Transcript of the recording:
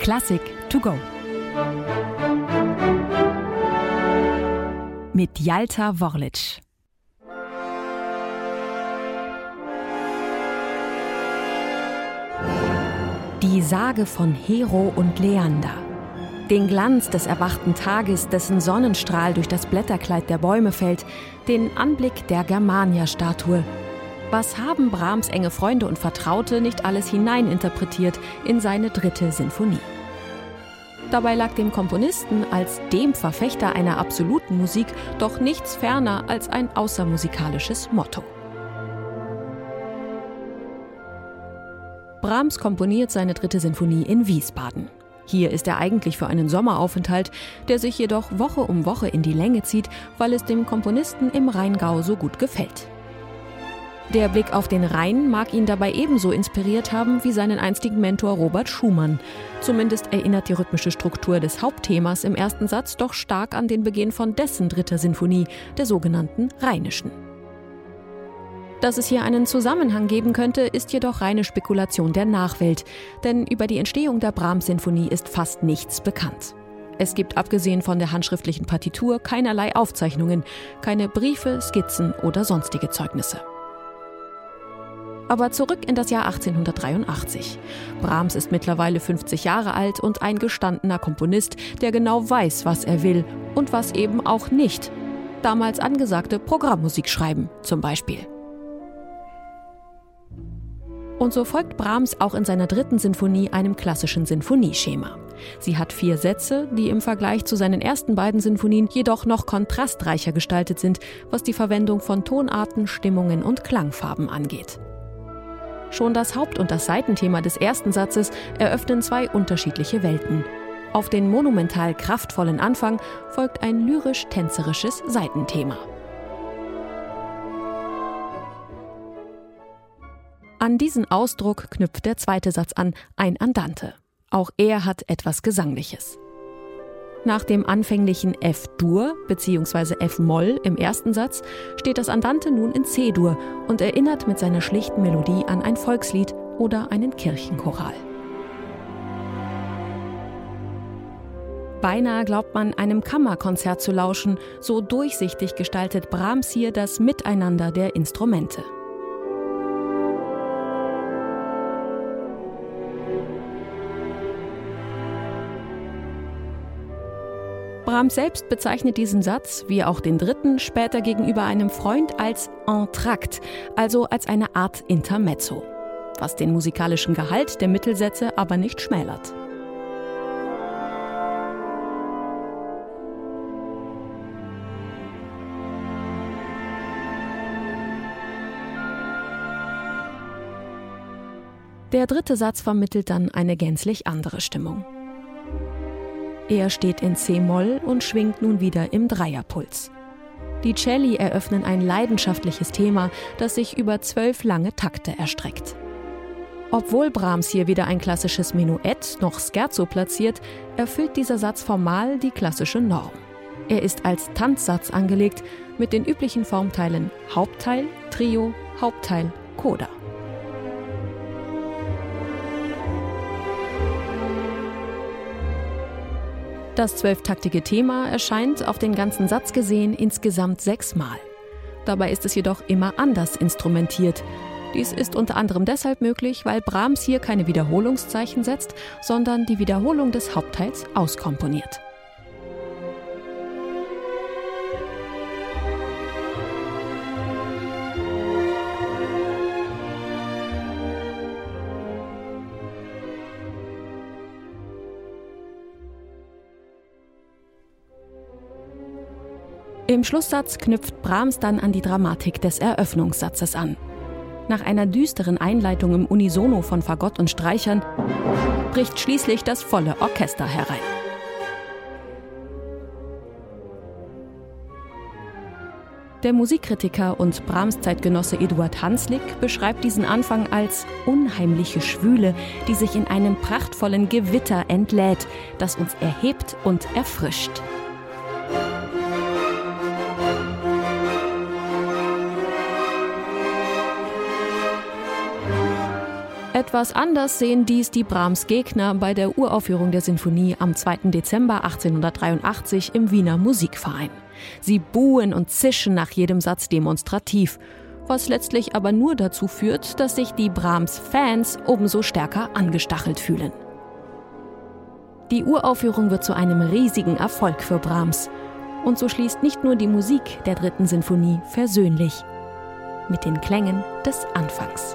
Klassik to go. Mit Jalta Worlic. Die Sage von Hero und Leander. Den Glanz des erwachten Tages, dessen Sonnenstrahl durch das Blätterkleid der Bäume fällt, den Anblick der Germania-Statue. Was haben Brahms enge Freunde und Vertraute nicht alles hineininterpretiert in seine dritte Sinfonie? Dabei lag dem Komponisten als dem Verfechter einer absoluten Musik doch nichts ferner als ein außermusikalisches Motto. Brahms komponiert seine dritte Sinfonie in Wiesbaden. Hier ist er eigentlich für einen Sommeraufenthalt, der sich jedoch Woche um Woche in die Länge zieht, weil es dem Komponisten im Rheingau so gut gefällt. Der Blick auf den Rhein mag ihn dabei ebenso inspiriert haben wie seinen einstigen Mentor Robert Schumann. Zumindest erinnert die rhythmische Struktur des Hauptthemas im ersten Satz doch stark an den Beginn von dessen dritter Sinfonie, der sogenannten Rheinischen. Dass es hier einen Zusammenhang geben könnte, ist jedoch reine Spekulation der Nachwelt, denn über die Entstehung der Brahms-Sinfonie ist fast nichts bekannt. Es gibt abgesehen von der handschriftlichen Partitur keinerlei Aufzeichnungen, keine Briefe, Skizzen oder sonstige Zeugnisse. Aber zurück in das Jahr 1883. Brahms ist mittlerweile 50 Jahre alt und ein gestandener Komponist, der genau weiß, was er will und was eben auch nicht. Damals angesagte Programmmusik schreiben, zum Beispiel. Und so folgt Brahms auch in seiner dritten Sinfonie einem klassischen Sinfonieschema. Sie hat vier Sätze, die im Vergleich zu seinen ersten beiden Sinfonien jedoch noch kontrastreicher gestaltet sind, was die Verwendung von Tonarten, Stimmungen und Klangfarben angeht. Schon das Haupt- und das Seitenthema des ersten Satzes eröffnen zwei unterschiedliche Welten. Auf den monumental kraftvollen Anfang folgt ein lyrisch-tänzerisches Seitenthema. An diesen Ausdruck knüpft der zweite Satz an, ein Andante. Auch er hat etwas Gesangliches. Nach dem anfänglichen F-Dur bzw. F-Moll im ersten Satz steht das Andante nun in C-Dur und erinnert mit seiner schlichten Melodie an ein Volkslied oder einen Kirchenchoral. Beinahe glaubt man, einem Kammerkonzert zu lauschen, so durchsichtig gestaltet Brahms hier das Miteinander der Instrumente. Brahms selbst bezeichnet diesen Satz, wie auch den dritten, später gegenüber einem Freund als Entrakt, also als eine Art Intermezzo, was den musikalischen Gehalt der Mittelsätze aber nicht schmälert. Der dritte Satz vermittelt dann eine gänzlich andere Stimmung. Er steht in C-Moll und schwingt nun wieder im Dreierpuls. Die Celli eröffnen ein leidenschaftliches Thema, das sich über zwölf lange Takte erstreckt. Obwohl Brahms hier weder ein klassisches Menuett noch Scherzo platziert, erfüllt dieser Satz formal die klassische Norm. Er ist als Tanzsatz angelegt mit den üblichen Formteilen Hauptteil, Trio, Hauptteil, Coda. Das zwölftaktige Thema erscheint auf den ganzen Satz gesehen insgesamt sechsmal. Dabei ist es jedoch immer anders instrumentiert. Dies ist unter anderem deshalb möglich, weil Brahms hier keine Wiederholungszeichen setzt, sondern die Wiederholung des Hauptteils auskomponiert. Im Schlusssatz knüpft Brahms dann an die Dramatik des Eröffnungssatzes an. Nach einer düsteren Einleitung im Unisono von Fagott und Streichern bricht schließlich das volle Orchester herein. Der Musikkritiker und Brahms-Zeitgenosse Eduard Hanslick beschreibt diesen Anfang als unheimliche Schwüle, die sich in einem prachtvollen Gewitter entlädt, das uns erhebt und erfrischt. Etwas anders sehen dies die Brahms Gegner bei der Uraufführung der Sinfonie am 2. Dezember 1883 im Wiener Musikverein. Sie buhen und zischen nach jedem Satz demonstrativ, was letztlich aber nur dazu führt, dass sich die Brahms-Fans umso stärker angestachelt fühlen. Die Uraufführung wird zu einem riesigen Erfolg für Brahms. Und so schließt nicht nur die Musik der dritten Sinfonie versöhnlich mit den Klängen des Anfangs.